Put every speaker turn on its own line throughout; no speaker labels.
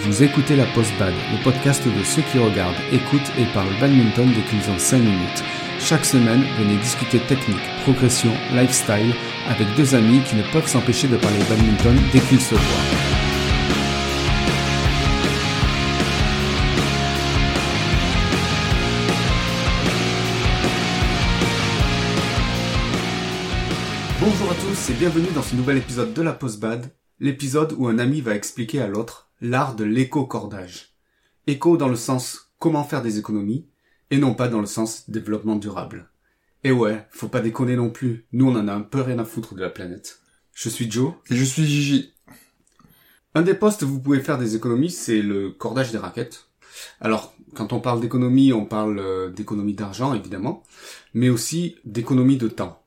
Vous écoutez la Post Bad, le podcast de ceux qui regardent, écoutent et parlent badminton dès qu'ils ont 5 minutes. Chaque semaine, venez discuter technique, progression, lifestyle avec deux amis qui ne peuvent s'empêcher de parler badminton dès qu'ils se voient. Bonjour à tous et bienvenue dans ce nouvel épisode de la Post Bad, l'épisode où un ami va expliquer à l'autre l'art de l'éco-cordage. Éco dans le sens comment faire des économies, et non pas dans le sens développement durable. Et ouais, faut pas déconner non plus, nous on en a un peu rien à foutre de la planète. Je suis Joe.
Et je suis Gigi.
Un des postes où vous pouvez faire des économies, c'est le cordage des raquettes. Alors, quand on parle d'économie, on parle euh, d'économie d'argent, évidemment, mais aussi d'économie de temps.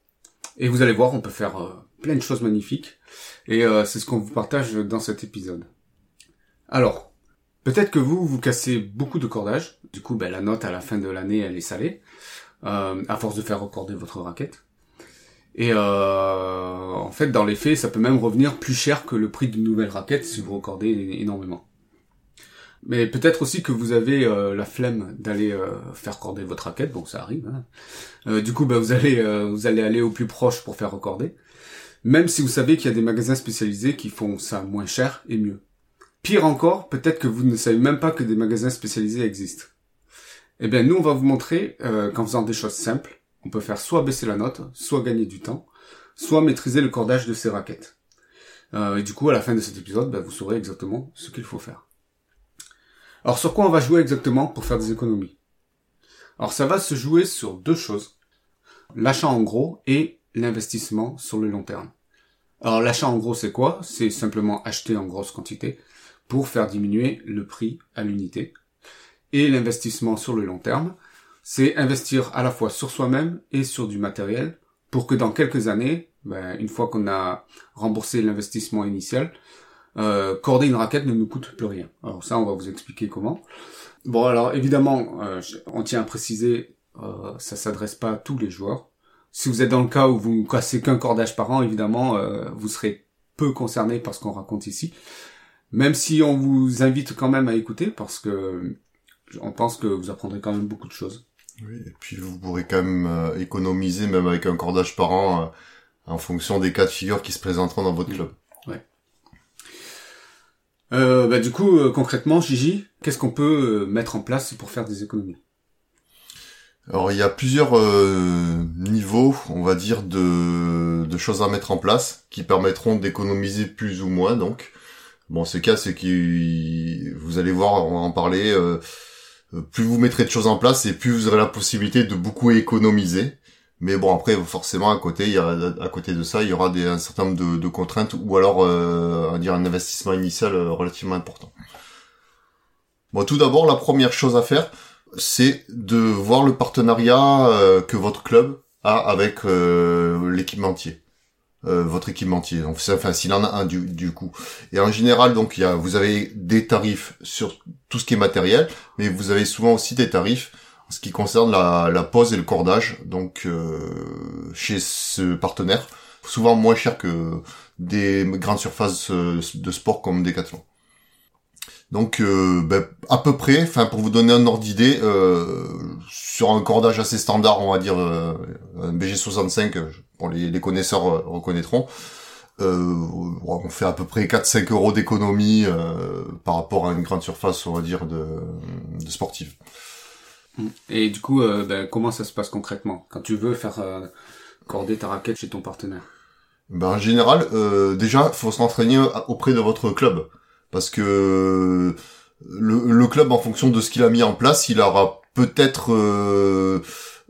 Et vous allez voir, on peut faire euh, plein de choses magnifiques. Et euh, c'est ce qu'on vous partage dans cet épisode. Alors, peut-être que vous, vous cassez beaucoup de cordage. Du coup, ben, la note à la fin de l'année, elle est salée. euh, à force de faire recorder votre raquette. Et euh, en fait, dans les faits, ça peut même revenir plus cher que le prix d'une nouvelle raquette si vous recordez énormément. Mais peut-être aussi que vous avez euh, la flemme d'aller faire corder votre raquette, bon ça arrive. Hein. Du coup, bah, vous allez vous allez aller au plus proche pour faire recorder. Même si vous savez qu'il y a des magasins spécialisés qui font ça moins cher et mieux. Pire encore, peut-être que vous ne savez même pas que des magasins spécialisés existent. Eh bien, nous, on va vous montrer euh, qu'en faisant des choses simples, on peut faire soit baisser la note, soit gagner du temps, soit maîtriser le cordage de ses raquettes. Euh, et du coup, à la fin de cet épisode, bah, vous saurez exactement ce qu'il faut faire. Alors, sur quoi on va jouer exactement pour faire des économies? Alors, ça va se jouer sur deux choses. L'achat en gros et l'investissement sur le long terme. Alors, l'achat en gros, c'est quoi? C'est simplement acheter en grosse quantité pour faire diminuer le prix à l'unité. Et l'investissement sur le long terme, c'est investir à la fois sur soi-même et sur du matériel pour que dans quelques années, ben, une fois qu'on a remboursé l'investissement initial, euh, corder une raquette ne nous coûte plus rien. Alors ça, on va vous expliquer comment. Bon, alors évidemment, euh, on tient à préciser, euh, ça s'adresse pas à tous les joueurs. Si vous êtes dans le cas où vous cassez qu'un cordage par an, évidemment, euh, vous serez peu concerné par ce qu'on raconte ici. Même si on vous invite quand même à écouter, parce que on pense que vous apprendrez quand même beaucoup de choses.
Oui, et puis vous pourrez quand même euh, économiser, même avec un cordage par an, euh, en fonction des cas de figure qui se présenteront dans votre club.
Euh, bah, du coup, euh, concrètement, Gigi, qu'est-ce qu'on peut euh, mettre en place pour faire des économies?
Alors il y a plusieurs euh, niveaux, on va dire, de, de choses à mettre en place qui permettront d'économiser plus ou moins. Donc, bon, ce cas, c'est que vous allez voir, on va en parler. euh, plus vous mettrez de choses en place, et plus vous aurez la possibilité de beaucoup économiser. Mais bon, après, forcément, à côté, il y a, à côté de ça, il y aura des, un certain nombre de, de contraintes, ou alors, euh, on va dire, un investissement initial euh, relativement important. Bon, tout d'abord, la première chose à faire, c'est de voir le partenariat euh, que votre club a avec euh, l'équipementier, euh, votre équipementier. Donc, enfin, s'il en a un du, du coup. Et en général, donc, il y a, vous avez des tarifs sur tout ce qui est matériel, mais vous avez souvent aussi des tarifs en ce qui concerne la, la pose et le cordage. Donc, euh, chez ce partenaire, souvent moins cher que des grandes surfaces euh, de sport comme Decathlon. Donc euh, ben, à peu près, enfin pour vous donner un ordre d'idée, euh, sur un cordage assez standard, on va dire euh, un BG65, euh, pour les, les connaisseurs reconnaîtront, euh, on fait à peu près 4-5 euros d'économie euh, par rapport à une grande surface, on va dire, de, de sportive.
Et du coup, ben, comment ça se passe concrètement? Quand tu veux faire euh, corder ta raquette chez ton partenaire?
Ben, en général, euh, déjà, faut se renseigner auprès de votre club. Parce que le, le club, en fonction de ce qu'il a mis en place, il aura peut-être euh,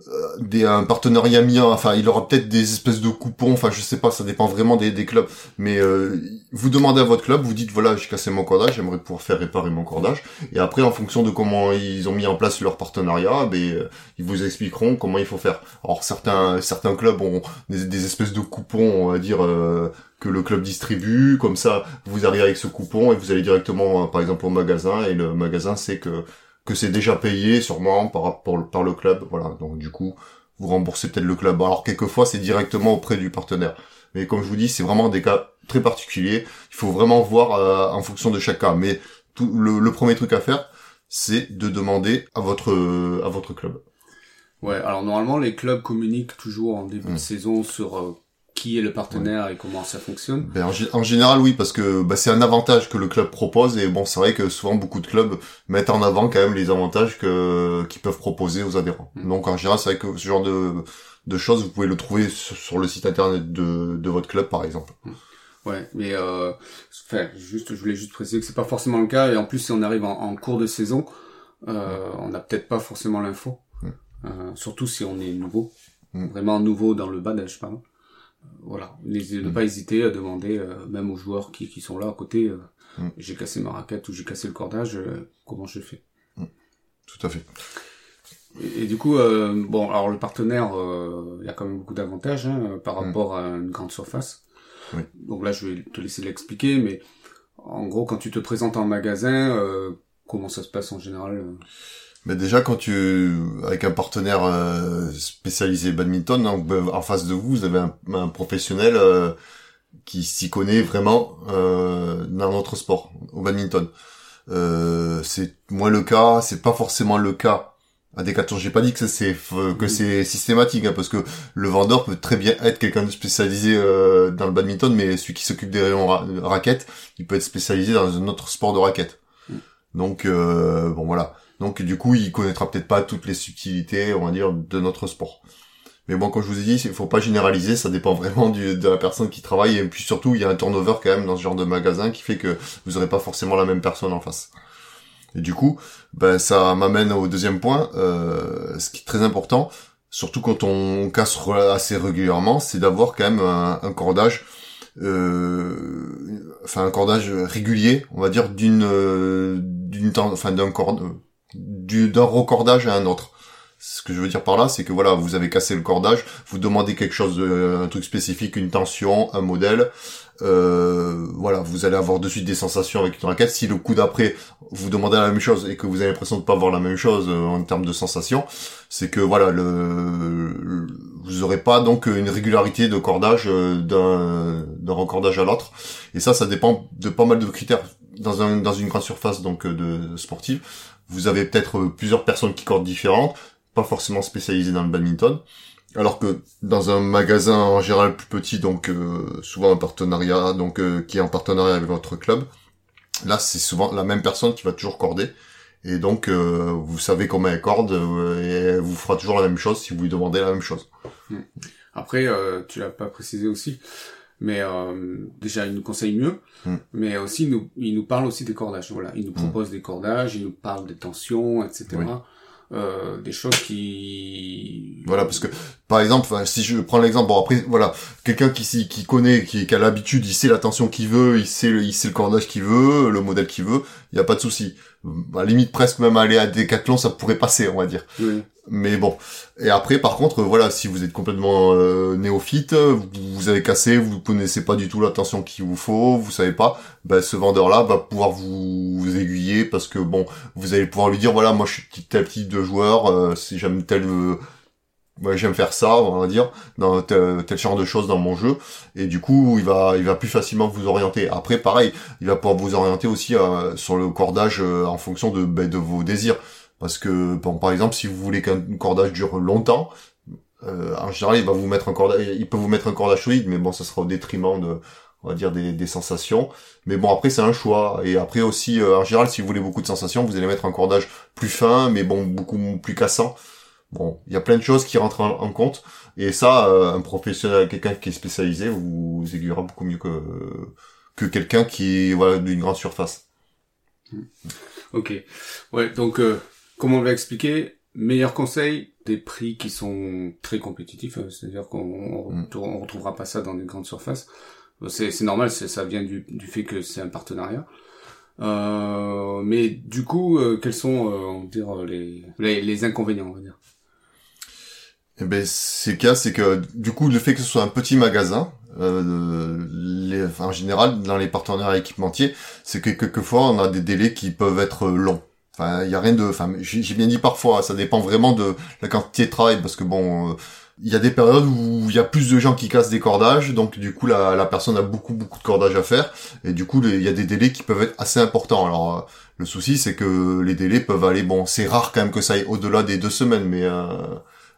euh, des, un partenariat mis en- enfin, il aura peut-être des espèces de coupons, enfin, je sais pas, ça dépend vraiment des, des clubs. Mais euh, vous demandez à votre club, vous dites, voilà, j'ai cassé mon cordage, j'aimerais pouvoir faire réparer mon cordage. Et après, en fonction de comment ils ont mis en place leur partenariat, ben, euh, ils vous expliqueront comment il faut faire. Alors, certains, certains clubs ont des, des espèces de coupons, on va dire, euh, que le club distribue, comme ça, vous arrivez avec ce coupon et vous allez directement, euh, par exemple, au magasin, et le magasin sait que que c'est déjà payé, sûrement, par, par le club, voilà, donc du coup, vous remboursez peut-être le club. Alors, quelquefois, c'est directement auprès du partenaire. Mais comme je vous dis, c'est vraiment des cas très particuliers. Il faut vraiment voir euh, en fonction de chaque cas. Mais tout le, le premier truc à faire, c'est de demander à votre à votre club.
Ouais, alors normalement les clubs communiquent toujours en début de
Mm.
saison sur euh, qui est le partenaire et comment ça fonctionne.
Ben, en, gé- en général, oui, parce que bah, c'est un avantage que le club propose et bon, c'est vrai que souvent beaucoup de clubs mettent en avant quand même les avantages que qu'ils peuvent proposer aux adhérents.
Mm.
Donc en général, c'est vrai que ce genre de de choses, vous pouvez le trouver sur, sur le site internet de de votre club, par exemple.
Ouais, mais euh, enfin, juste, je voulais juste préciser que c'est pas forcément le cas et en plus si on arrive en, en cours de saison, euh, on n'a peut-être pas forcément l'info,
Mm.
Euh, surtout si on est nouveau,
Mm.
vraiment nouveau dans le badge, pardon. Voilà, N'hésitez- ne
Mm.
pas hésiter à demander, euh, même aux joueurs qui, qui sont là à côté, euh,
Mm.
j'ai cassé ma raquette ou j'ai cassé le cordage, euh, comment je fais?
Tout à fait.
Et, et du coup, bon, alors le partenaire, il y a quand même beaucoup d'avantages hein, par
Mm.
rapport à une grande surface.
Oui.
Donc là, je vais te laisser l'expliquer, mais en gros, quand tu te présentes en magasin, comment ça se passe en général
Mais déjà, quand tu, avec un partenaire euh, spécialisé badminton, hein, en face de vous, vous avez un, un professionnel euh, qui s'y connaît vraiment euh, dans notre sport, au badminton. C'est moins le cas, c'est pas forcément le cas à Decathlon. J'ai pas dit que c'est que c'est systématique, hein, parce que le vendeur peut très bien être quelqu'un de spécialisé dans le badminton, mais celui qui s'occupe des rayons ra raquettes, il peut être spécialisé dans un autre sport de raquette.
Mhm.
Donc euh, bon voilà. Donc du coup, il connaîtra peut-être pas toutes les subtilités, on va dire, de notre sport. Mais bon, comme je vous ai dit, il faut pas généraliser, ça dépend vraiment de la personne qui travaille, et puis surtout, il y a un turnover quand même dans ce genre de magasin qui fait que vous aurez pas forcément la même personne en face. Et du coup, ben ça m'amène au deuxième point, euh, ce qui est très important, surtout quand on casse assez régulièrement, c'est d'avoir quand même un, cordage, euh, enfin un cordage régulier, on va dire d'une euh, d'une enfin d'un corde du d'un recordage à un autre. Ce que je veux dire par là, c'est que voilà, vous avez cassé le cordage, vous demandez quelque chose, de, un truc spécifique, une tension, un modèle, euh, voilà, vous allez avoir de suite des sensations avec une raquette. Si le coup d'après vous demandez la même chose et que vous avez l'impression de pas avoir la même chose euh, en termes de sensations, c'est que voilà, le, le- vous aurez pas donc une régularité de cordage euh, d'un d'un recordage à l'autre. Et ça, ça dépend de pas mal de critères dans un dans une grande surface donc euh, de sportive. Vous avez peut-être euh, plusieurs personnes qui cordent différentes, pas forcément spécialisées dans le badminton. Alors que dans un magasin en général plus petit, donc euh, souvent un partenariat, donc euh, qui est en partenariat avec votre club, là c'est souvent la même personne qui va toujours corder. Et donc euh, vous savez comment elle corde euh, et elle vous fera toujours la même chose si vous lui demandez la même chose.
Après, tu l'as pas précisé aussi, mais euh, déjà il nous conseille mieux,
Mm.
mais aussi il nous, il nous parle aussi des cordages. Voilà, il nous propose des cordages, il nous parle des tensions, etc.
Oui.
Euh, des choses qui
Voilà, parce que par exemple, si je prends l'exemple, bon après voilà, quelqu'un qui qui connaît, qui, qui a l'habitude, il sait la tension qu'il veut, il sait le, il sait le cordage qu'il veut, le modèle qu'il veut, il y a pas de souci. À la limite presque même aller à Decathlon, ça pourrait passer, on va dire.
Oui.
Mais bon. Et après, par contre, voilà, si vous êtes complètement euh, néophyte, vous, vous avez cassé, vous connaissez pas du tout la tension qu'il vous faut, vous savez pas, ben, ce vendeur-là va pouvoir vous, vous aiguiller parce que bon, vous allez pouvoir lui dire, voilà, moi je suis tel type de joueur, euh, si j'aime tel, euh, j'aime faire ça, on va dire, dans tel, genre de choses dans mon jeu, et du coup, il va, il va plus facilement vous orienter. Après, pareil, il va pouvoir vous orienter aussi euh, sur le cordage euh, en fonction de, ben, de vos désirs. Parce que, par exemple, si vous voulez qu'un cordage dure longtemps, euh, en général, il va vous mettre un cordage, il peut vous mettre un cordage solide, mais bon, ça sera au détriment de, on va dire, des, des sensations. Mais bon, après, c'est un choix. Et après aussi, euh, en général, si vous voulez beaucoup de sensations, vous allez mettre un cordage plus fin, mais bon, beaucoup plus cassant. Bon, il y a plein de choses qui rentrent en, en compte. Et ça, euh, un professionnel, quelqu'un qui est spécialisé, vous, vous aiguillera beaucoup mieux que, que quelqu'un qui est, voilà, d'une grande surface.
Ok. Ouais, donc euh, comme on l'a expliqué, meilleur conseil, des prix qui sont très compétitifs, euh, c'est-à-dire qu'on on,
Mm.
on retrouvera pas ça dans des grandes surfaces. Euh, C'est normal, ça vient du, du fait que c'est un partenariat. Euh, mais du coup, euh, quels sont euh, on va dire, les, les, les inconvénients, on va dire?
Eh ben, c'est le cas, c'est que du coup, le fait que ce soit un petit magasin, euh, les, enfin, en général, dans les partenaires équipementiers, c'est que quelquefois, on a des délais qui peuvent être longs. Enfin, il y a rien de, enfin, j'ai bien dit parfois, ça dépend vraiment de la quantité de travail, parce que bon, euh, il y a des périodes où il y a plus de gens qui cassent des cordages, donc du coup la, la personne a beaucoup beaucoup de cordages à faire, et du coup il y a des délais qui peuvent être assez importants. Alors euh, le souci c'est que les délais peuvent aller, bon c'est rare quand même que ça aille au-delà des deux semaines, mais euh,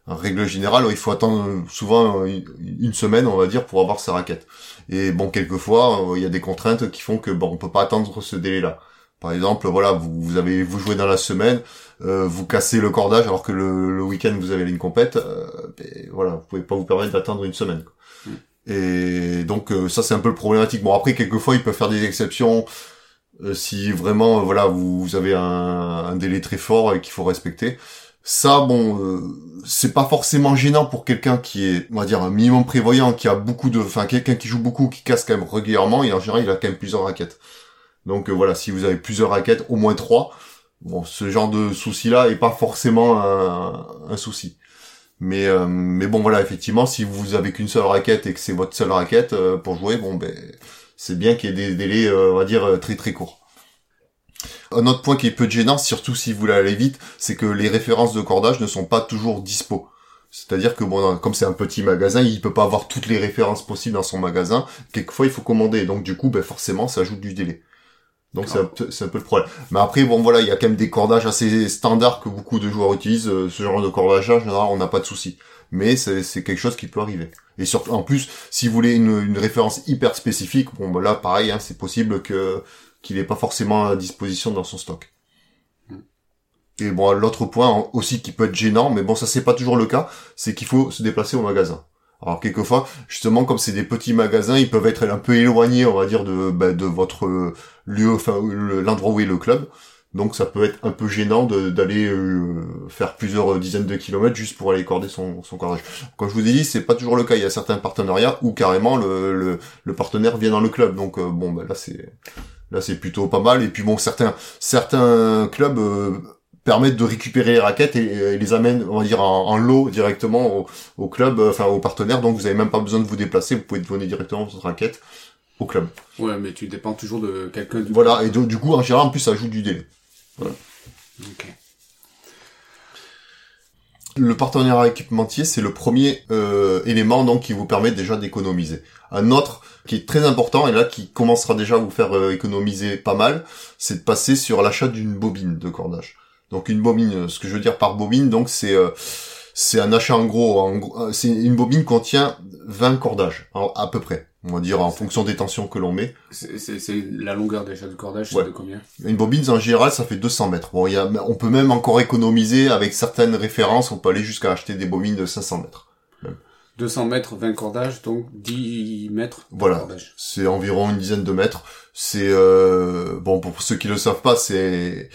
en règle générale il faut attendre souvent une semaine on va dire pour avoir sa raquette. Et bon quelquefois euh, il y a des contraintes qui font que bon on peut pas attendre ce délai-là. Par exemple, voilà, vous, vous avez vous jouez dans la semaine, euh, vous cassez le cordage alors que le, le week-end vous avez une compète, euh, ben, voilà, vous pouvez pas vous permettre d'attendre une semaine. Mm. Et donc euh, ça c'est un peu le problématique. Bon après quelquefois il peut faire des exceptions euh, si vraiment voilà vous, vous avez un, un, délai très fort et qu'il faut respecter. Ça bon c'est pas forcément gênant pour quelqu'un qui est on va dire un minimum prévoyant, qui a beaucoup de, enfin quelqu'un qui joue beaucoup, qui casse quand même régulièrement et en général il a quand même plusieurs raquettes. Donc euh, voilà, si vous avez plusieurs raquettes, au moins trois, bon, ce genre de souci-là est pas forcément un, souci. Mais euh, mais bon voilà, effectivement, si vous avez qu'une seule raquette et que c'est votre seule raquette euh, pour jouer, bon ben c'est bien qu'il y ait des délais, on va dire très très courts. Un autre point qui est peu gênant, surtout si vous voulez aller vite, c'est que les références de cordage ne sont pas toujours dispo. C'est-à-dire que bon, comme c'est un petit magasin, il peut pas avoir toutes les références possibles dans son magasin. Quelquefois, il faut commander. Donc du coup, ben forcément, ça ajoute du délai. Donc c'est un, peu, un peu le problème. Mais après, bon voilà, il y a quand même des cordages assez standards que beaucoup de joueurs utilisent. Euh, ce genre de cordage, en général, on n'a pas de souci. Mais c'est quelque chose qui peut arriver. Et surtout, en plus, si vous voulez une, une référence hyper spécifique, bon bah là, pareil, hein, c'est possible que qu'il n'ait pas forcément à disposition dans son stock. Et bon, l'autre point aussi qui peut être gênant, mais bon, ça c'est pas toujours le cas, c'est qu'il faut se déplacer au magasin. Alors quelquefois, justement, comme c'est des petits magasins, ils peuvent être un peu éloignés, on va dire, de, bah, de votre lieu, enfin l'endroit où est le club. Donc ça peut être un peu gênant d'aller euh, faire plusieurs dizaines de kilomètres juste pour aller corder son, son cordage. Comme je vous ai dit, c'est pas toujours le cas. Il y a certains partenariats où carrément le, le, partenaire vient dans le club. Donc euh, bon, bah, là c'est là c'est plutôt pas mal. Et puis bon, certains certains clubs euh, permettent de récupérer les raquettes et, les amènent, on va dire, en, lot directement au, club, euh, enfin au partenaire. Donc vous avez même pas besoin de vous déplacer, vous pouvez donner directement votre raquette au club.
Ouais, mais tu dépends toujours de quelqu'un. Du
voilà, et du coup, en général, en plus, ça ajoute du délai. Voilà. Ok. Le partenariat équipementier, c'est le premier euh, élément donc qui vous permet déjà d'économiser. Un autre qui est très important et là qui commencera déjà à vous faire euh, économiser pas mal, c'est de passer sur l'achat d'une bobine de cordage. Donc une bobine, ce que je veux dire par bobine, donc c'est euh, c'est un achat en gros, en, c'est une bobine contient 20 cordages à peu près. On va dire en fonction des tensions que l'on met.
C'est la longueur déjà du cordage, c'est de combien?
Une bobine en général, ça fait 200 mètres. Bon, y a, on peut même encore économiser avec certaines références. On peut aller jusqu'à acheter des bobines de 500 mètres.
200 mètres, 20 cordages, donc 10 mètres.
Voilà. C'est environ une dizaine de mètres. C'est euh, bon pour ceux qui le savent pas, c'est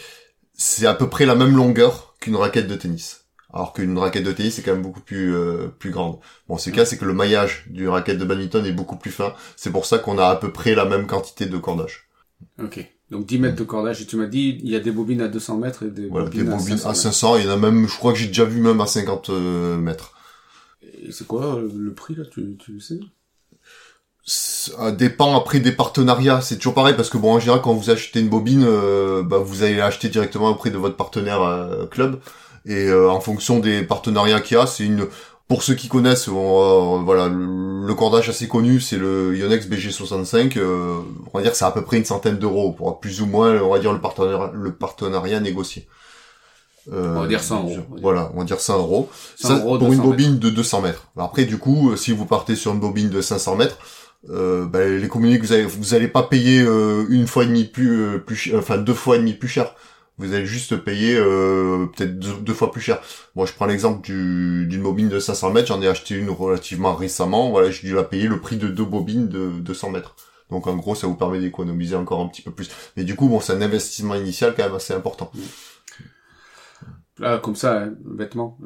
c'est à peu près la même longueur qu'une raquette de tennis. Alors qu'une raquette de tennis c'est quand même beaucoup plus euh, plus grande. Bon, ce cas c'est que le maillage du raquette de badminton est beaucoup plus fin. C'est pour ça qu'on a à peu près la même quantité de cordage.
Ok. Donc 10 mètres de cordage. Et tu m'as dit, il y a des bobines à 200 mètres et des
bobines, des bobines à, 500 Il y en a même, je crois que j'ai déjà vu même à 50 euh, mètres.
Et c'est quoi euh, le prix là Tu, tu le sais?
Ça dépend après des partenariats. C'est toujours pareil parce que bon, en général, quand vous achetez une bobine, euh, bah, vous allez l'acheter directement auprès de votre partenaire euh, club. Et euh, en fonction des partenariats qu'il y a, c'est une. Pour ceux qui connaissent, voilà, le, cordage assez connu, c'est le Yonex BG65. on va dire que c'est à peu près une centaine d'euros pour plus ou moins, on va dire le partenariat, le partenariat négocié.
on va dire 100 euros.
Voilà, on va dire 100 euros. ça, pour une bobine de 200 mètres. Après, du coup, si vous partez sur une bobine de 500 mètres, euh, bah, les communiques vous allez vous allez pas payer euh, une fois et demi plus euh, plus enfin deux fois et demi plus cher vous allez juste payer euh, peut-être deux, fois plus cher. Moi je prends l'exemple du d'une bobine de 500 mètres. J'en ai acheté une relativement récemment. Voilà j'ai dû la payer. Le prix de deux bobines de 200 mètres. Donc en gros ça vous permet d'économiser encore un petit peu plus. Mais du coup bon c'est un investissement initial quand même assez important.
Là comme ça hein, bêtement.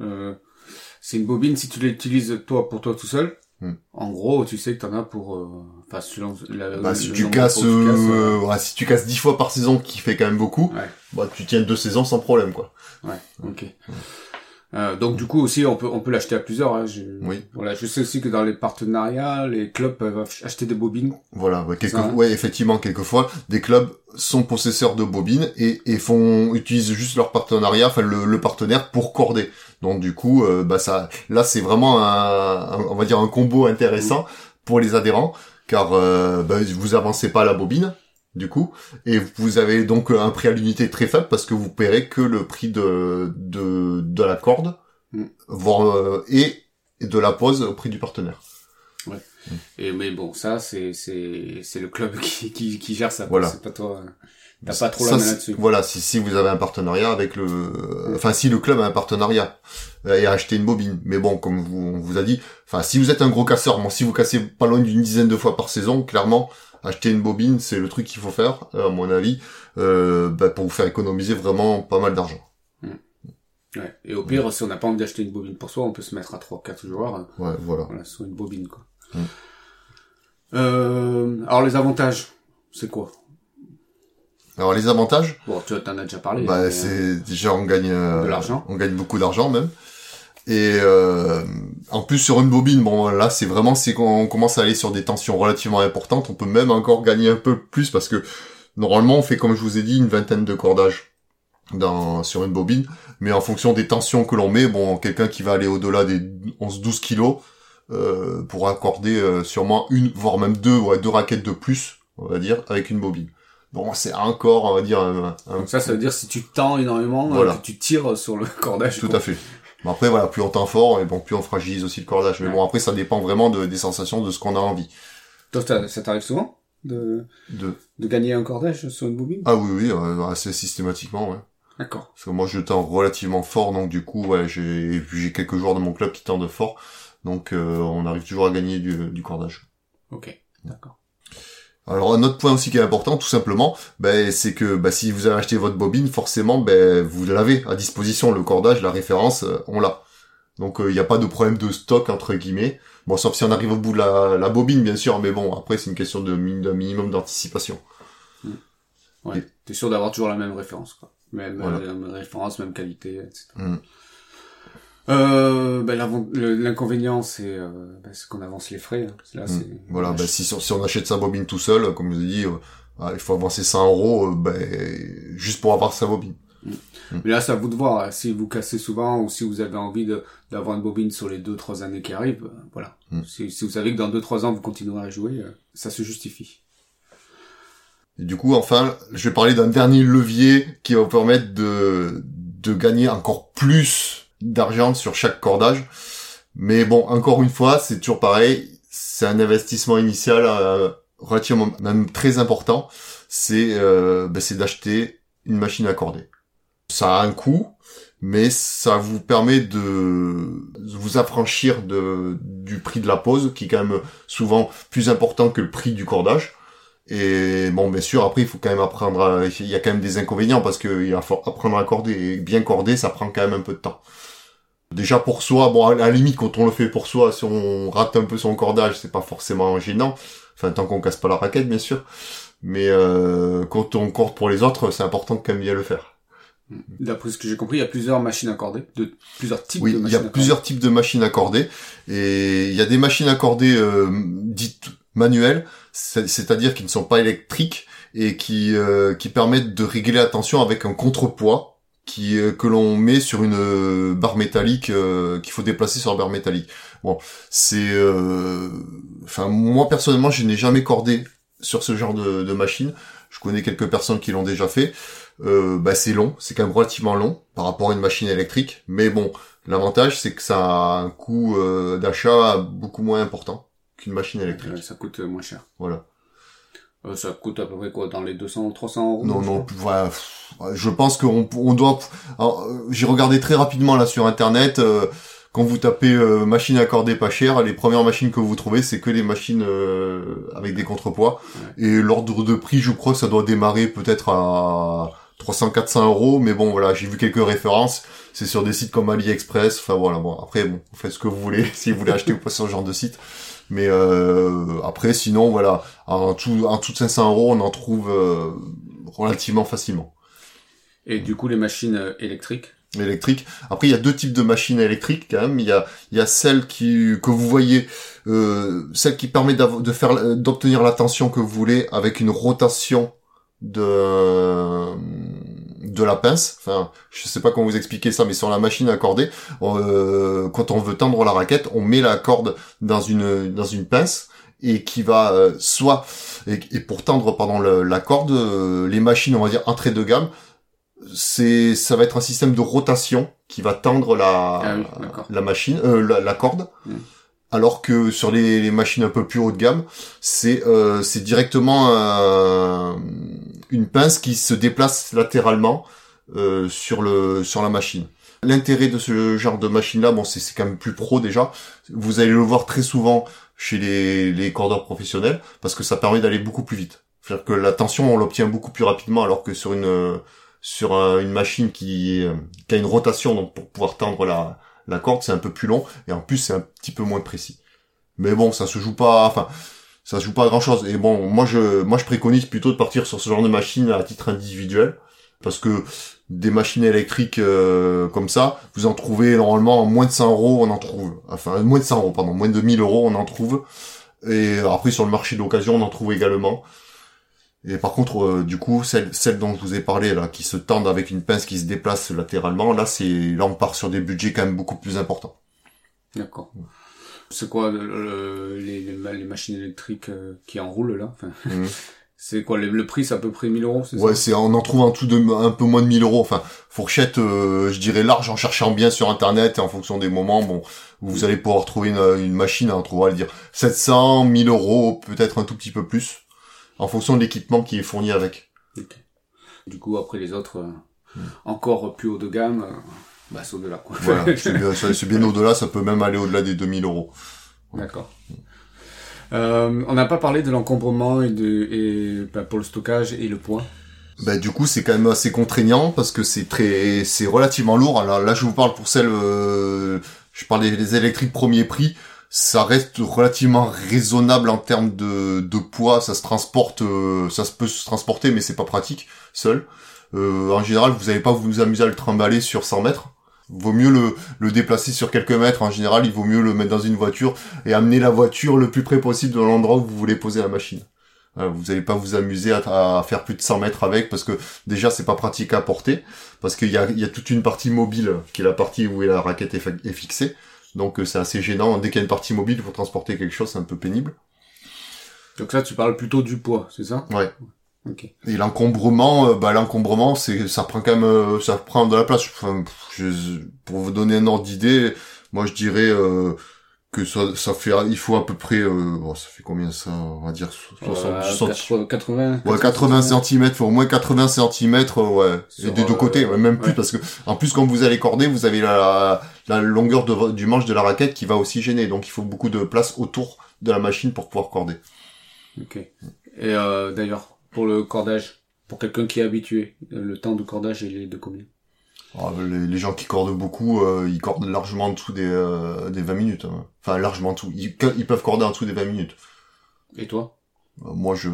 C'est une bobine. Si tu l'utilises toi pour toi tout seul Hmm. En gros, tu sais que t'en as pour, euh, enfin,
bah, si tu casses, euh, si tu casses dix fois par saison, qui fait quand même beaucoup, bah, tu tiens deux saisons sans problème, quoi.
Ouais, ok. Euh, donc du coup aussi on peut on peut l'acheter à plusieurs. Hein. Je,
Oui.
Voilà, je sais aussi que dans les partenariats, les clubs peuvent ach- acheter des bobines.
Voilà, ouais, quelques,
Ça, hein.
ouais, effectivement, quelquefois, des clubs sont possesseurs de bobines et, et font utilisent juste leur partenariat, enfin le, le partenaire pour corder. Donc du coup, euh, bah ça, là c'est vraiment un, un- on va dire un combo intéressant pour les adhérents, car euh, bah, vous avancez pas la bobine, du coup, et vous avez donc un prix à l'unité très faible parce que vous paierez que le prix de de, de la corde,
Mm.
voire euh, et de la pose au prix du partenaire.
Et mais bon, ça c'est c'est c'est le club qui qui, qui gère ça.
Voilà.
C'est pas toi. euh, T'as pas trop la main là-dessus.
Voilà, si, si vous avez un partenariat avec le, enfin si le club a un partenariat euh, et a acheté une bobine. Mais bon, comme vous, on vous a dit, enfin si vous êtes un gros casseur, bon si vous cassez pas loin d'une dizaine de fois par saison, clairement acheter une bobine c'est le truc qu'il faut faire, euh, à mon avis, euh, bah, pour vous faire économiser vraiment pas mal d'argent.
Ouais. Et au pire, si on n'a pas envie d'acheter une bobine pour soi, on peut se mettre à 3-4 joueurs. euh,
Ouais, voilà.
Voilà, sur une bobine quoi.
Mm.
Euh, alors les avantages, c'est quoi?
Alors les avantages,
Bon, tu en as déjà parlé.
bah c'est déjà on gagne euh,
De l'argent.
on gagne beaucoup d'argent même. Et euh, en plus sur une bobine, bon là c'est vraiment c'est quand on commence à aller sur des tensions relativement importantes, on peut même encore gagner un peu plus parce que normalement on fait comme je vous ai dit une vingtaine de cordages dans sur une bobine, mais en fonction des tensions que l'on met, bon quelqu'un qui va aller au-delà des 11-12 kilos euh, pourra accorder euh, sûrement une voire même deux ouais, deux raquettes de plus, on va dire, avec une bobine. Bon c'est encore on va dire un, un
Donc ça, ça veut dire si tu tends énormément, euh,
Voilà.
que tu tires sur le cordage.
Tout
quoi.
à fait. Mais après, voilà, plus on tend fort, et bon, plus on fragilise aussi le cordage. Mais
Ouais.
bon, après, ça dépend vraiment de, des sensations, de ce qu'on a envie.
Toi, ça, t'arrive souvent de,
De...
de gagner un cordage sur une bobine?
Ah oui, oui, euh, assez systématiquement, ouais.
D'accord.
Parce que moi, je tends relativement fort, donc du coup, ouais, j'ai, j'ai quelques joueurs de mon club qui tendent fort. Donc, euh, on arrive toujours à gagner du, du cordage.
Ok. D'accord.
Alors un autre point aussi qui est important, tout simplement, ben, c'est que ben, si vous avez acheté votre bobine, forcément, ben, vous l'avez à disposition, le cordage, la référence, euh, on l'a. Donc il n'y a pas de problème de stock entre guillemets. Bon, sauf si on arrive au bout de la, la bobine, bien sûr, mais bon, après c'est une question de d'un minimum d'anticipation.
Ouais.
Et-
T'es sûr d'avoir toujours la même référence, quoi. Même,
Voilà.
euh, même référence, même qualité, etc. Euh, le- l'inconvénient, c'est, euh, c'est qu'on avance les frais. hein. Là,
Mm. Voilà, ben, si, si on achète sa bobine tout seul, comme je vous ai dit, euh, ah, il faut avancer 100 euros, euh, ben, juste pour avoir sa bobine.
Mais là, c'est à vous de voir. hein. Si vous cassez souvent ou si vous avez envie d'avoir une bobine sur les deux, trois années qui arrivent, euh, voilà.
Mm.
Si, si vous savez que dans deux, trois ans, vous continuerez à jouer, ça se justifie.
Et du coup, enfin, je vais parler d'un dernier levier qui va vous permettre de, de gagner encore plus d'argent sur chaque cordage. Mais bon, encore une fois, c'est toujours pareil. C'est un investissement initial euh, relativement, même très important. C'est euh, ben, d'acheter une machine à corder. Ça a un coût, mais ça vous permet de vous affranchir du prix de la pose, qui est quand même souvent plus important que le prix du cordage. Et bon, bien sûr, après, il faut quand même apprendre à... Il y a quand même des inconvénients parce que il va falloir apprendre à corder. Et bien corder, ça prend quand même un peu de temps. Déjà pour soi, bon, à la limite, quand on le fait pour soi, si on rate un peu son cordage, c'est pas forcément gênant. Enfin, tant qu'on casse pas la raquette, bien sûr. Mais euh, quand on corde pour les autres, c'est important de quand même bien le faire.
D'après ce que j'ai compris, il y a plusieurs machines à corder, de plusieurs types
Oui,
de
il
machines
y
à
a plusieurs types de machines à corder. Et il y a des machines à corder euh, dites manuelles, c'est- c'est-à-dire qui ne sont pas électriques et qui, euh, qui permettent de régler la tension avec un contrepoids qui, euh, que l'on met sur une euh, barre métallique, euh, qu'il faut déplacer sur la barre métallique. Bon, c'est... euh, Enfin, moi personnellement, je n'ai jamais cordé sur ce genre de, de machine. Je connais quelques personnes qui l'ont déjà fait. Euh, bah, c'est long, c'est quand même relativement long par rapport à une machine électrique. Mais bon, l'avantage c'est que ça a un coût euh, d'achat beaucoup moins important qu'une machine électrique.
Ouais, ça coûte moins cher.
Voilà.
Euh, ça coûte à peu près quoi, dans les 200, 300 euros
Non, non, voilà, pff, je pense qu'on on doit. euh, J'ai regardé très rapidement là sur internet. euh, quand vous tapez euh, machine accordée pas chère, les premières machines que vous trouvez, c'est que les machines euh, avec des contrepoids. Et l'ordre de prix, je crois que ça doit démarrer peut-être à 300-400 euros. Mais bon, voilà, j'ai vu quelques références. C'est sur des sites comme AliExpress. Enfin voilà, bon, après, bon, vous faites ce que vous voulez si vous voulez acheter ou pas sur ce genre de site. Mais euh, après, sinon, voilà, en tout, en tout de 500 euros, on en trouve euh, relativement facilement.
Et du coup, les machines euh, électriques,
électrique. Après, il y a deux types de machines électriques quand même. Il y a, il y a celle qui que vous voyez, euh, celle qui permet de faire d'obtenir la tension que vous voulez avec une rotation de de la pince. Enfin, je sais pas comment vous expliquer ça, mais sur la machine à accorder, euh, quand on veut tendre la raquette, on met la corde dans une dans une pince et qui va euh, soit et, pour tendre pendant la corde, euh, les machines, on va dire entrée de gamme, c'est ça va être un système de rotation qui va tendre la ah la machine, la, corde. Mmh. Alors que sur les, machines un peu plus haut de gamme, c'est c'est directement une pince qui se déplace latéralement euh, sur le sur la machine. L'intérêt de ce genre de machine-là, bon, c'est quand même plus pro déjà. Vous allez le voir très souvent chez les, les cordeurs professionnels parce que ça permet d'aller beaucoup plus vite. C'est-à-dire que la tension, on l'obtient beaucoup plus rapidement alors que sur une sur une machine qui, qui a une rotation donc pour pouvoir tendre la, corde, c'est un peu plus long et en plus c'est un petit peu moins précis. Mais bon, ça se joue pas. Enfin, ça se joue pas à grand chose. Et bon, moi je, moi je préconise plutôt de partir sur ce genre de machine à titre individuel, parce que des machines électriques euh, comme ça, vous en trouvez normalement moins de 100 euros, on en trouve. Enfin, moins de 100 euros, pardon, moins de 1000 euros, on en trouve. Et après sur le marché d'occasion, on en trouve également. Et par contre, euh, du coup, celle, celle dont je vous ai parlé là, qui se tendent avec une pince qui se déplace latéralement, là, c'est là on part sur des budgets quand même beaucoup plus importants.
D'accord. C'est quoi les, les, machines électriques euh, qui enroulent là mhm. C'est quoi le, prix C'est à peu près 1000 euros
Ouais, c'est on en trouve un tout de un peu moins de 1000 euros. Enfin, fourchette, euh, je dirais large en cherchant bien sur internet et en fonction des moments. Bon, vous allez pouvoir trouver une, une machine, hein, on va le dire 700, 1000 euros, peut-être un tout petit peu plus, en fonction de l'équipement qui est fourni avec.
Du coup, après les autres, euh, mhm. encore plus haut de gamme. Bah, c'est au-delà, quoi.
Voilà, c'est bien, au-delà, ça peut même aller au-delà des 2000 euros.
D'accord. Euh, on n'a pas parlé de l'encombrement et de et bah, pour le stockage et le poids.
Bah du coup c'est quand même assez contraignant parce que c'est très c'est relativement lourd. Alors là je vous parle pour celles euh, je parle des électriques premier prix, ça reste relativement raisonnable en termes de, de poids, ça se transporte euh, ça se peut se transporter mais c'est pas pratique seul. Euh, en général vous n'allez pas vous amuser à le trimballer sur 100 mètres vaut mieux le, le déplacer sur quelques mètres. En général, il vaut mieux le mettre dans une voiture et amener la voiture le plus près possible de l'endroit où vous voulez poser la machine. vous n'allez pas vous amuser à, faire plus de 100 mètres avec parce que déjà c'est pas pratique à porter parce qu'il y a, y a toute une partie mobile qui est la partie où la raquette est, fixée. Donc euh, c'est assez gênant. Dès qu'il y a une partie mobile pour transporter quelque chose, c'est un peu pénible.
Donc ça, tu parles plutôt du poids, c'est ça?
Ouais. Et l'encombrement, euh, bah l'encombrement, c'est ça prend quand même, euh, ça prend de la place. Enfin, pour vous donner un ordre d'idée, moi je dirais euh, que ça, ça fait, il faut à peu près, oh, ça fait combien ça, on va dire
60, 80,
ouais 80 cm, faut au moins 80 cm, ouais, et des deux côtés, même plus parce que en plus quand vous allez corder, vous avez la, la longueur de, du manche de la raquette qui va aussi gêner, donc il faut beaucoup de place autour de la machine pour pouvoir corder.
Ok. Et d'ailleurs, pour le cordage Pour quelqu'un qui est habitué, le temps de cordage, il est de combien?
Ah, les, gens qui cordent beaucoup, euh, ils cordent largement en dessous des, euh, des 20 minutes. Hein. Enfin, largement en dessous. Ils, peuvent corder en dessous des 20 minutes.
Et toi?
Euh, Moi, je...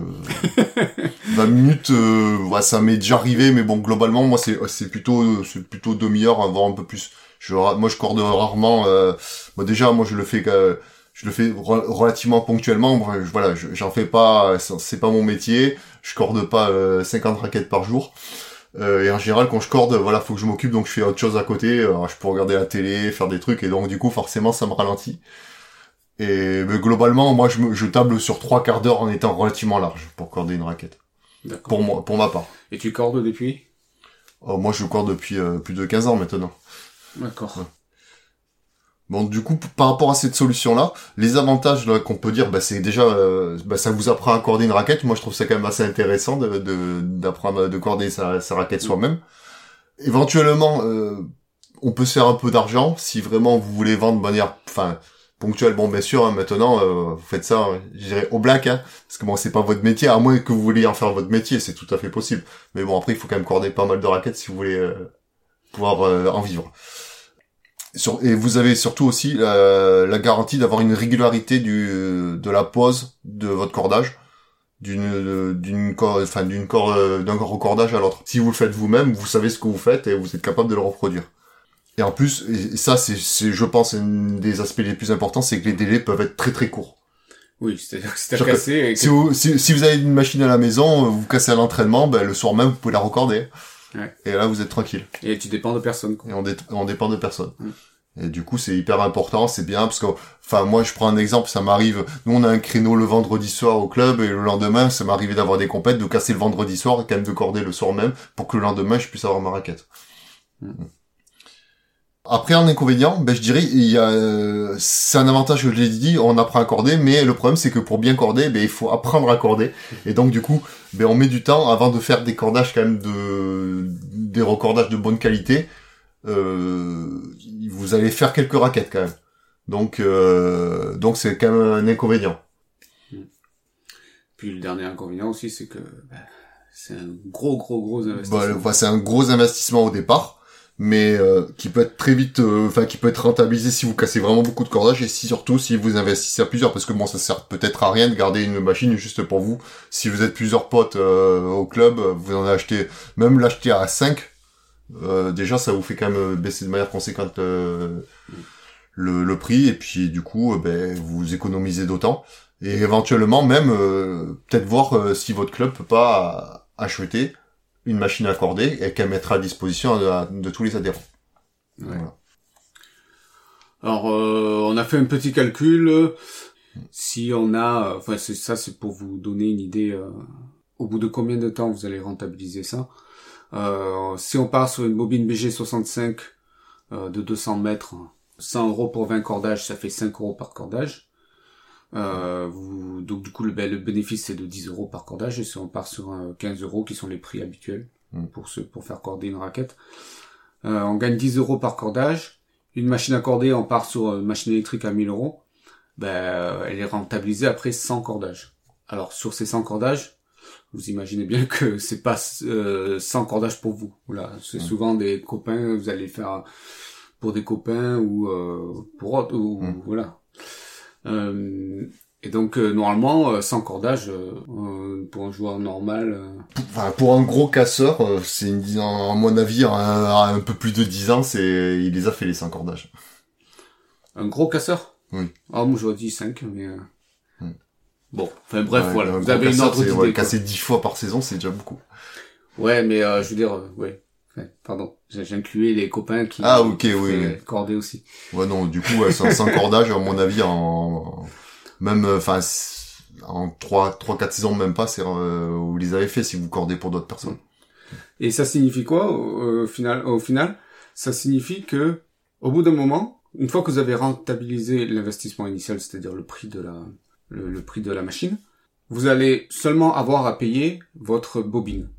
20 minutes, ouais, ça m'est déjà arrivé, mais bon, globalement, moi, c'est, c'est plutôt, c'est plutôt demi-heure, voire un peu plus. Je, moi, je corde rarement. Moi, déjà, moi, je le fais je le fais relativement ponctuellement. Voilà, j'en fais pas, c'est pas mon métier. Je corde pas 50 euh, raquettes par jour. Euh, et en général, quand je corde, voilà, faut que je m'occupe, donc je fais autre chose à côté. je peux regarder la télé, faire des trucs, et donc du coup, forcément, ça me ralentit. Et mais globalement, moi, je, je table sur trois quarts d'heure en étant relativement large pour corder une raquette. Pour moi, pour ma part.
Et tu cordes depuis?
Oh, Moi, je corde depuis euh, plus de 15 ans maintenant.
D'accord.
Bon, du coup, par rapport à cette solution-là, les avantages qu'on peut dire, bah, c'est déjà, euh, bah, ça vous apprend à corder une raquette. Moi, je trouve ça quand même assez intéressant de d'apprendre de, corder sa, sa raquette soi-même. Éventuellement, euh, on peut se faire un peu d'argent si vraiment vous voulez vendre de manière, enfin, ponctuelle. Bon, bien sûr, hein, maintenant, euh, vous faites ça, hein, je dirais au black, hein, parce que bon, c'est pas votre métier, à moins que vous vouliez en faire votre métier, c'est tout à fait possible. Mais bon, après, il faut quand même corder pas mal de raquettes si vous voulez pouvoir en vivre et vous avez surtout aussi la, garantie d'avoir une régularité du, de la pose de votre cordage d'une d'une enfin d'une corde d'un recordage à l'autre. Si vous le faites vous-même, vous savez ce que vous faites et vous êtes capable de le reproduire. Et en plus, et ça c'est, je pense, un des aspects les plus importants, c'est que les délais peuvent être très très courts.
Oui, c'est-à-dire que si t'as cassé... Et que...
Si, vous, si, si vous avez une machine à la maison, vous cassez à l'entraînement, ben, le soir même, vous pouvez la recorder.
Ouais.
Et là, vous êtes tranquille.
Et tu dépends de personne, quoi.
Et on, dé- on dépend de personne. Et du coup, c'est hyper important, c'est bien, parce que, enfin, moi, je prends un exemple, ça m'arrive, nous, on a un créneau le vendredi soir au club, et le lendemain, ça m'arrivait d'avoir des compètes, de casser le vendredi soir, et quand même de corder le soir même, pour que le lendemain, je puisse avoir ma raquette.
Mm.
Après, en inconvénient, ben, je dirais, il y a, euh, c'est un avantage que je l'ai dit, on apprend à corder, mais le problème, c'est que pour bien corder, ben, il faut apprendre à corder. Et donc, du coup, ben, on met du temps avant de faire des cordages quand même de, des recordages de bonne qualité. Euh, vous allez faire quelques raquettes quand même. Donc, euh, donc c'est quand même un inconvénient.
Puis le dernier inconvénient aussi, c'est que bah, c'est un gros, gros, gros investissement.
Bah, enfin, c'est un gros investissement au départ, mais euh, qui peut être très vite, euh, enfin, qui peut être rentabilisé si vous cassez vraiment beaucoup de cordages et si, surtout si vous investissez à plusieurs, parce que bon, ça sert peut-être à rien de garder une machine juste pour vous. Si vous êtes plusieurs potes euh, au club, vous en achetez, même l'acheter à 5, euh, déjà ça vous fait quand même baisser de manière conséquente euh, le, le prix et puis du coup, euh, ben, vous économisez d'autant. Et éventuellement même euh, peut-être voir euh, si votre club peut pas acheter une machine à corder et qu'elle mettra à disposition de, de tous les adhérents.
Ouais.
Voilà.
Alors, euh, on a fait un petit calcul. Si on a, enfin, c'est ça, c'est pour vous donner une idée. euh, au bout de combien de temps vous allez rentabiliser ça? Euh, Si on part sur une bobine BG65 euh, de 200 mètres, 100 euros pour 20 cordages, ça fait 5 euros par cordage. Euh, vous, donc du coup, le, ben, le bénéfice c'est de 10 euros par cordage. Et si on part sur euh, 15 euros, qui sont les prix habituels
Mm.
pour ce, pour faire corder une raquette, euh, on gagne 10 euros par cordage une machine à corder, on part sur une machine électrique à 1000 euros, ben, euh, elle est rentabilisée après 100 cordages. Alors, sur ces 100 cordages, vous imaginez bien que c'est pas euh, 100 cordages pour vous. Voilà, c'est
Mm.
souvent des copains, vous allez faire pour des copains ou euh, pour autres, ou
Mm.
voilà. Euh, et donc, euh, normalement, euh, 100 cordages, euh, pour un joueur normal,
Enfin, pour un gros casseur, c'est une, dix- à mon avis, à un, un peu plus de 10 ans, c'est, il les a fait les 5 cordages.
un gros casseur?
Oui.
Ah, moi j'aurais dit 5, mais... euh,
Mm.
Bon, enfin bref,
Ouais,
voilà, vous avez une
casseur, c'est-
d'idée.
ouais, casser 10 fois par saison, c'est déjà beaucoup.
Ouais, mais je veux dire, ouais. Ouais, pardon, j'incluais les copains qui
Ah, ok,
qui
oui,
corder aussi.
Ouais, non, du coup, ouais, sans, sans cordage, à mon avis, en, même, euh, enfin, en 3, 3, 4 saisons, même pas, c'est, euh, vous les avez fait si vous cordez pour d'autres personnes.
Et ça signifie quoi au, au final Au final, ça signifie que au bout d'un moment, une fois que vous avez rentabilisé l'investissement initial, c'est-à-dire le prix de la le, le prix de la machine, vous allez seulement avoir à payer votre bobine.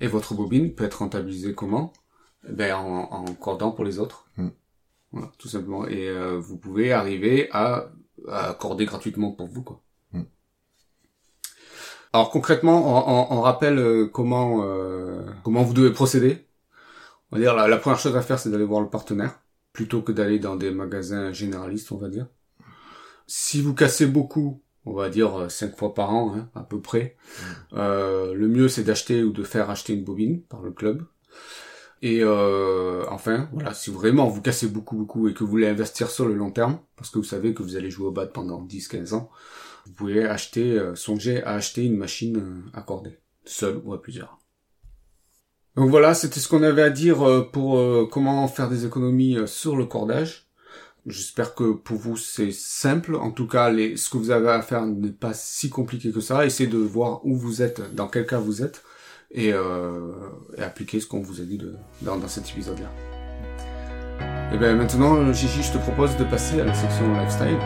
Et votre bobine peut être rentabilisée comment? Ben en, en cordant pour les autres.
Mm.
Voilà, tout simplement. Et euh, vous pouvez arriver à, à accorder gratuitement pour vous, quoi.
Mm.
Alors concrètement, on, on- on rappelle euh, comment euh, comment vous devez procéder. On va dire la, la première chose à faire, c'est d'aller voir le partenaire plutôt que d'aller dans des magasins généralistes, on va dire. Si vous cassez beaucoup, on va dire euh, cinq fois par an, hein, à peu près, euh, le mieux c'est d'acheter ou de faire acheter une bobine par le club. Et euh, enfin, voilà, si vraiment vous cassez beaucoup, beaucoup et que vous voulez investir sur le long terme, parce que vous savez que vous allez jouer au bad pendant 10-15 ans, vous pouvez acheter, euh, songer à acheter une machine euh, accordée, seul ou à plusieurs. Donc voilà, c'était ce qu'on avait à dire euh, pour euh, comment faire des économies euh, sur le cordage. J'espère que pour vous c'est simple. En tout cas, les, ce que vous avez à faire n'est pas si compliqué que ça. Essayez de voir où vous êtes, dans quel cas vous êtes, et, euh, et appliquer ce qu'on vous a dit de, dans, dans cet épisode-là. Et bien maintenant, Gigi, je te propose de passer à la section lifestyle.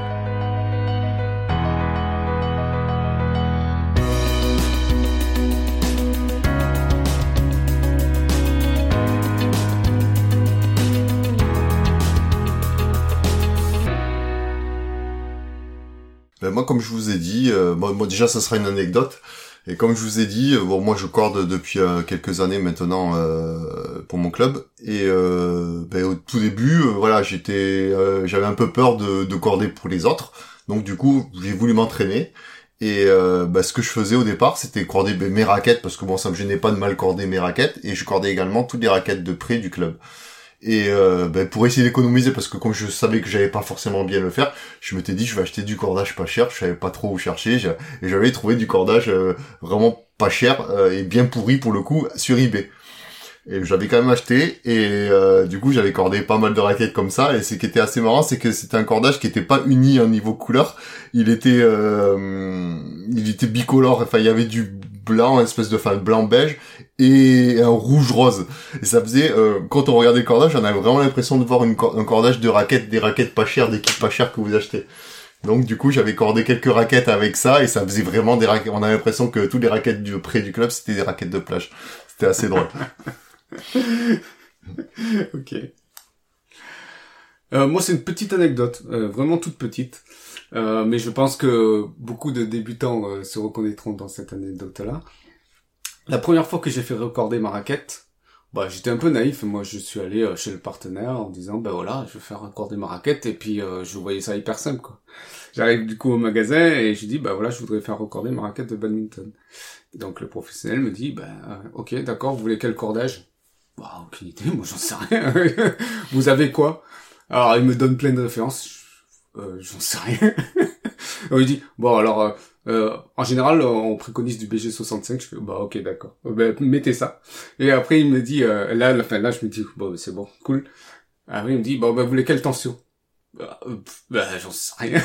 Ben, moi, comme je vous ai dit, euh, moi, moi, déjà, ça sera une anecdote. Et comme je vous ai dit, euh, bon, moi, je corde depuis euh, quelques années maintenant euh, pour mon club. Et ben, au tout début, voilà, j'étais, j'avais un peu peur de, de corder pour les autres. Donc, du coup, j'ai voulu m'entraîner. Et ben, ce que je faisais au départ, c'était corder mes raquettes parce que bon, ça me gênait pas de mal corder mes raquettes. Et je cordais également toutes les raquettes de près du club. Et euh, ben, pour essayer d'économiser, parce que comme je savais que j'allais pas forcément bien le faire, je m'étais dit je vais acheter du cordage pas cher. Je savais pas trop où chercher, et j'avais trouvé du cordage euh, vraiment pas cher euh, et bien pourri pour le coup sur eBay. Et j'avais quand même acheté et du coup j'avais cordé pas mal de raquettes comme ça. Et ce qui était assez marrant, c'est que c'était un cordage qui était pas uni en niveau couleur. Il était, il était bicolore. Enfin il y avait du blanc, une espèce de fin blanc beige et un rouge rose. Et ça faisait, euh, quand on regardait le cordage, on avait vraiment l'impression de voir une, un cordage de raquettes, des raquettes pas chères, des kits pas chers que vous achetez. Donc du coup, j'avais cordé quelques raquettes avec ça et ça faisait vraiment des raquettes. On avait l'impression que toutes les raquettes du près du club, c'était des raquettes de plage. C'était assez drôle.
ok. Euh, moi, c'est une petite anecdote, euh, vraiment toute petite. Euh, mais je pense que beaucoup de débutants euh, se reconnaîtront dans cette anecdote-là. La première fois que j'ai fait recorder ma raquette, bah j'étais un peu naïf. Moi, je suis allé euh, chez le partenaire en disant, ben voilà, je vais faire recorder ma raquette. Et puis, je voyais ça hyper simple, quoi. J'arrive du coup au magasin et je dis, bah voilà, je voudrais faire recorder ma raquette de badminton. Donc le professionnel me dit, ben ok, d'accord, vous voulez quel cordage? Bah aucune idée, moi j'en sais rien. vous avez quoi? Alors il me donne plein de références euh, j'en sais rien. on lui dit, bon alors, euh, euh, en général, on préconise du BG65. Je fais, bah ok, d'accord. Ben, mettez ça. Et après, il me dit, là, là, là, je me dis, bon, c'est bon, cool. Après, il me dit, bon, ben, vous voulez quelle tension? Bah, bah, j'en sais rien.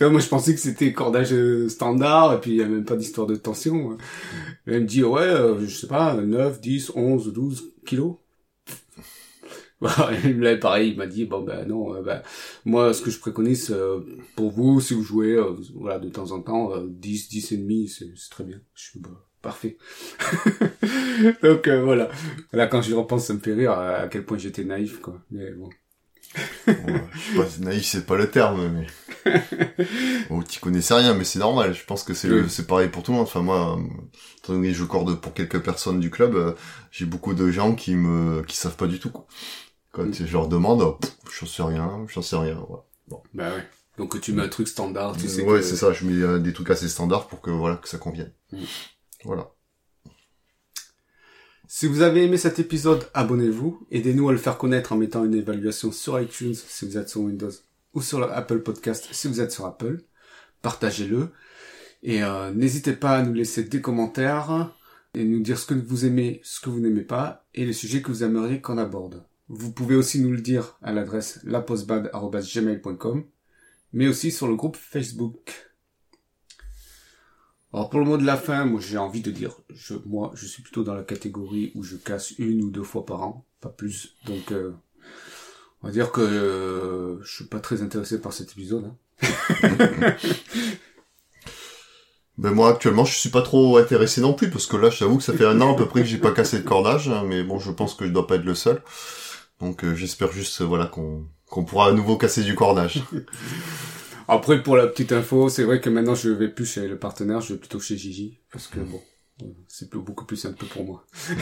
moi, je pensais que c'était cordage standard, et puis il n'y a même pas d'histoire de tension. Et il me dit, ouais, je sais pas, 9, 10, 11, 12 kilos. Là, pareil, il m'a dit bon ben non, euh, ben, moi ce que je préconise euh, pour vous, si vous jouez, euh, voilà, de temps en temps, 10, 10 et demi, c'est très bien. Je suis bah, parfait. Donc voilà. Là quand j'y repense, ça me fait rire à, quel point j'étais naïf, quoi. Mais bon.
je sais pas, naïf c'est pas le terme, mais oh, tu connaissais rien, mais c'est normal. Je pense que c'est c'est pareil pour tout le monde. Enfin moi, étant donné que je corde pour quelques personnes du club, j'ai beaucoup de gens qui me qui savent pas du tout. Quoi. Quand mm. je leur demande, oh, j'en sais rien, j'en sais rien.
Bon. Bah ouais. Donc tu mets un truc standard, tu sais.
Ouais, c'est ça. Je mets euh, des trucs assez standards pour que voilà que ça convienne. Mm. Voilà.
Si vous avez aimé cet épisode, abonnez-vous. Aidez-nous à le faire connaître en mettant une évaluation sur iTunes si vous êtes sur Windows ou sur Apple Podcast si vous êtes sur Apple. Partagez-le. Et euh, n'hésitez pas à nous laisser des commentaires et nous dire ce que vous aimez, ce que vous n'aimez pas et les sujets que vous aimeriez qu'on aborde. Vous pouvez aussi nous le dire à l'adresse lapostbad.gmail.com, mais aussi sur le groupe Facebook. Alors pour le mot de la fin, moi j'ai envie de dire, je, moi je suis plutôt dans la catégorie où je casse une ou deux fois par an, pas plus. Donc euh, on va dire que euh, je suis pas très intéressé par cet épisode. Hein.
ben moi actuellement je suis pas trop intéressé non plus parce que là je t'avoue que ça fait un an à peu près que j'ai pas cassé de cordage, hein, mais bon je pense que je dois pas être le seul. Donc euh, j'espère juste euh, voilà qu'on qu'on pourra à nouveau casser du cordage.
Après pour la petite info, c'est vrai que maintenant je vais plus chez le partenaire, je vais plutôt chez Gigi parce que bon, c'est beaucoup plus simple pour moi.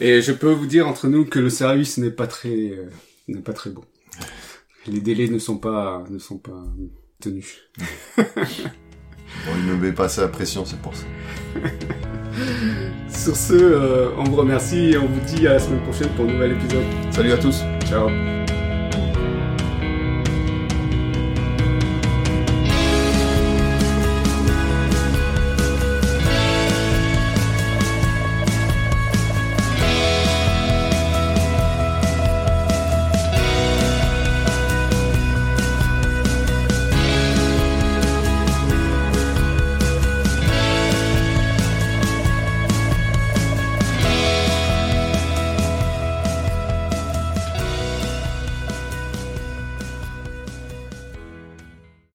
Et je peux vous dire entre nous que le service n'est pas très euh, n'est pas très bon. Les délais ne sont pas ne sont pas tenus.
bon, il ne met pas assez la pression, c'est pour ça.
Sur ce, euh, on vous remercie et on vous dit à la semaine prochaine pour un nouvel épisode.
Salut à tous.
Ciao.